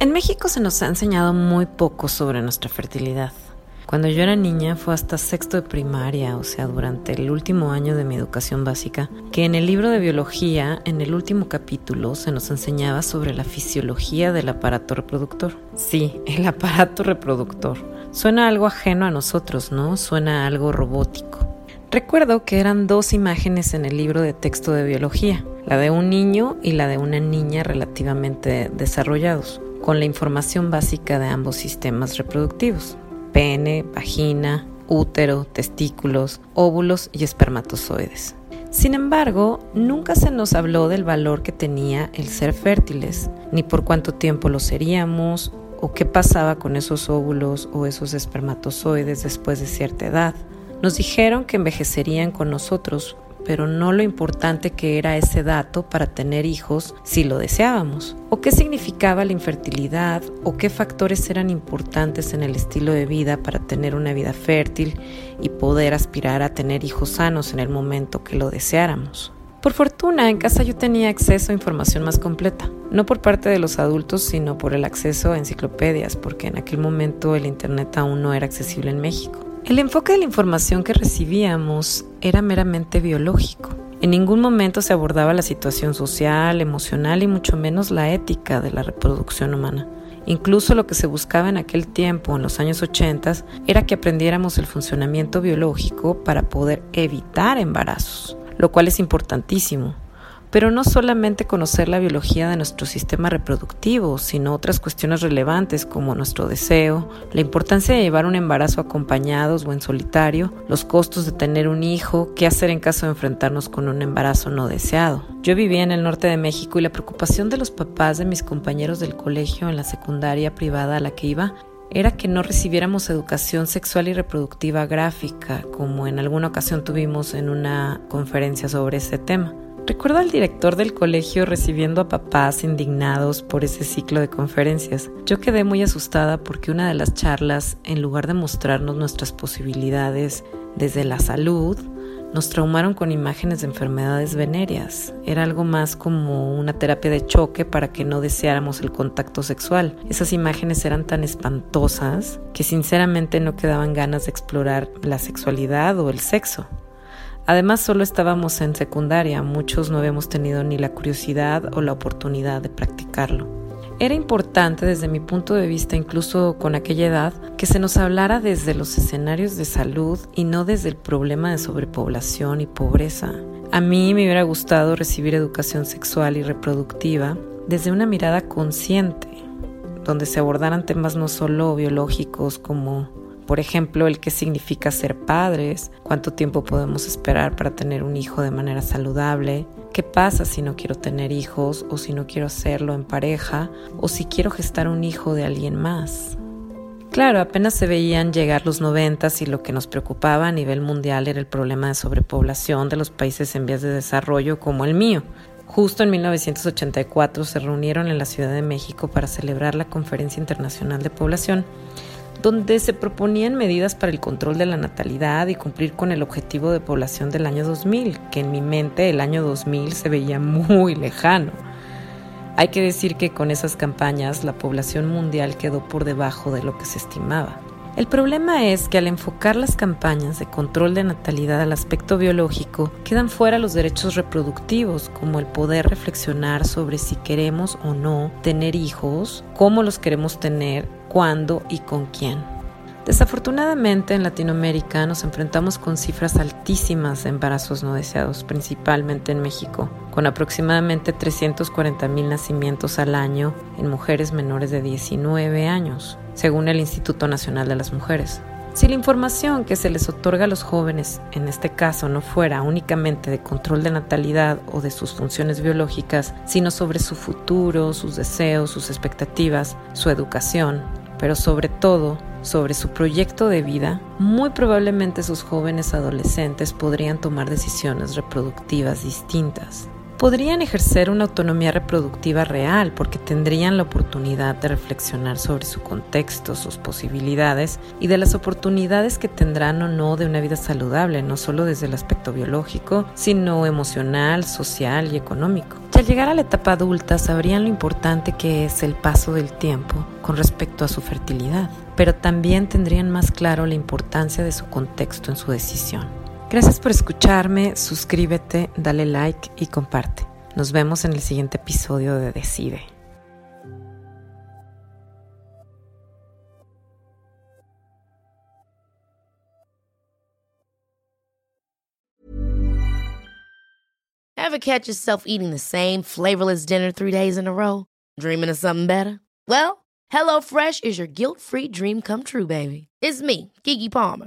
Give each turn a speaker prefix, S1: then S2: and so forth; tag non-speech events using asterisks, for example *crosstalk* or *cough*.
S1: En México se nos ha enseñado muy poco sobre nuestra fertilidad. Cuando yo era niña fue hasta sexto de primaria, o sea, durante el último año de mi educación básica, que en el libro de biología, en el último capítulo, se nos enseñaba sobre la fisiología del aparato reproductor. Sí, *laughs* el aparato reproductor. Suena algo ajeno a nosotros, ¿no? Suena algo robótico. Recuerdo que eran dos imágenes en el libro de texto de biología, la de un niño y la de una niña relativamente desarrollados, con la información básica de ambos sistemas reproductivos pene, vagina, útero, testículos, óvulos y espermatozoides. Sin embargo, nunca se nos habló del valor que tenía el ser fértiles, ni por cuánto tiempo lo seríamos, o qué pasaba con esos óvulos o esos espermatozoides después de cierta edad. Nos dijeron que envejecerían con nosotros, pero no lo importante que era ese dato para tener hijos si lo deseábamos, o qué significaba la infertilidad, o qué factores eran importantes en el estilo de vida para tener una vida fértil y poder aspirar a tener hijos sanos en el momento que lo deseáramos. Por fortuna, en casa yo tenía acceso a información más completa, no por parte de los adultos, sino por el acceso a enciclopedias, porque en aquel momento el Internet aún no era accesible en México. El enfoque de la información que recibíamos era meramente biológico. En ningún momento se abordaba la situación social, emocional y mucho menos la ética de la reproducción humana. Incluso lo que se buscaba en aquel tiempo, en los años 80, era que aprendiéramos el funcionamiento biológico para poder evitar embarazos, lo cual es importantísimo pero no solamente conocer la biología de nuestro sistema reproductivo, sino otras cuestiones relevantes como nuestro deseo, la importancia de llevar un embarazo acompañados o en solitario, los costos de tener un hijo, qué hacer en caso de enfrentarnos con un embarazo no deseado. Yo vivía en el norte de México y la preocupación de los papás de mis compañeros del colegio en la secundaria privada a la que iba era que no recibiéramos educación sexual y reproductiva gráfica, como en alguna ocasión tuvimos en una conferencia sobre ese tema. Recuerdo al director del colegio recibiendo a papás indignados por ese ciclo de conferencias. Yo quedé muy asustada porque una de las charlas, en lugar de mostrarnos nuestras posibilidades desde la salud, nos traumaron con imágenes de enfermedades venéreas. Era algo más como una terapia de choque para que no deseáramos el contacto sexual. Esas imágenes eran tan espantosas que sinceramente no quedaban ganas de explorar la sexualidad o el sexo. Además, solo estábamos en secundaria, muchos no habíamos tenido ni la curiosidad o la oportunidad de practicarlo. Era importante desde mi punto de vista, incluso con aquella edad, que se nos hablara desde los escenarios de salud y no desde el problema de sobrepoblación y pobreza. A mí me hubiera gustado recibir educación sexual y reproductiva desde una mirada consciente, donde se abordaran temas no solo biológicos como por ejemplo, el qué significa ser padres, cuánto tiempo podemos esperar para tener un hijo de manera saludable, qué pasa si no quiero tener hijos o si no quiero hacerlo en pareja o si quiero gestar un hijo de alguien más. Claro, apenas se veían llegar los noventas y lo que nos preocupaba a nivel mundial era el problema de sobrepoblación de los países en vías de desarrollo como el mío. Justo en 1984 se reunieron en la Ciudad de México para celebrar la Conferencia Internacional de Población donde se proponían medidas para el control de la natalidad y cumplir con el objetivo de población del año 2000, que en mi mente el año 2000 se veía muy lejano. Hay que decir que con esas campañas la población mundial quedó por debajo de lo que se estimaba. El problema es que al enfocar las campañas de control de natalidad al aspecto biológico, quedan fuera los derechos reproductivos, como el poder reflexionar sobre si queremos o no tener hijos, cómo los queremos tener, cuándo y con quién. Desafortunadamente en Latinoamérica nos enfrentamos con cifras altísimas de embarazos no deseados, principalmente en México, con aproximadamente 340 mil nacimientos al año en mujeres menores de 19 años según el Instituto Nacional de las Mujeres. Si la información que se les otorga a los jóvenes, en este caso, no fuera únicamente de control de natalidad o de sus funciones biológicas, sino sobre su futuro, sus deseos, sus expectativas, su educación, pero sobre todo sobre su proyecto de vida, muy probablemente sus jóvenes adolescentes podrían tomar decisiones reproductivas distintas podrían ejercer una autonomía reproductiva real porque tendrían la oportunidad de reflexionar sobre su contexto, sus posibilidades y de las oportunidades que tendrán o no de una vida saludable, no solo desde el aspecto biológico, sino emocional, social y económico. Y al llegar a la etapa adulta sabrían lo importante que es el paso del tiempo con respecto a su fertilidad, pero también tendrían más claro la importancia de su contexto en su decisión. Gracias por escucharme, suscríbete, dale like y comparte. Nos vemos en el siguiente episodio de Decide.
S2: Ever catch yourself eating the same flavorless dinner three days in a row? Dreaming of something better? Well, HelloFresh is your guilt-free dream come true, baby. It's me, Kiki Palmer.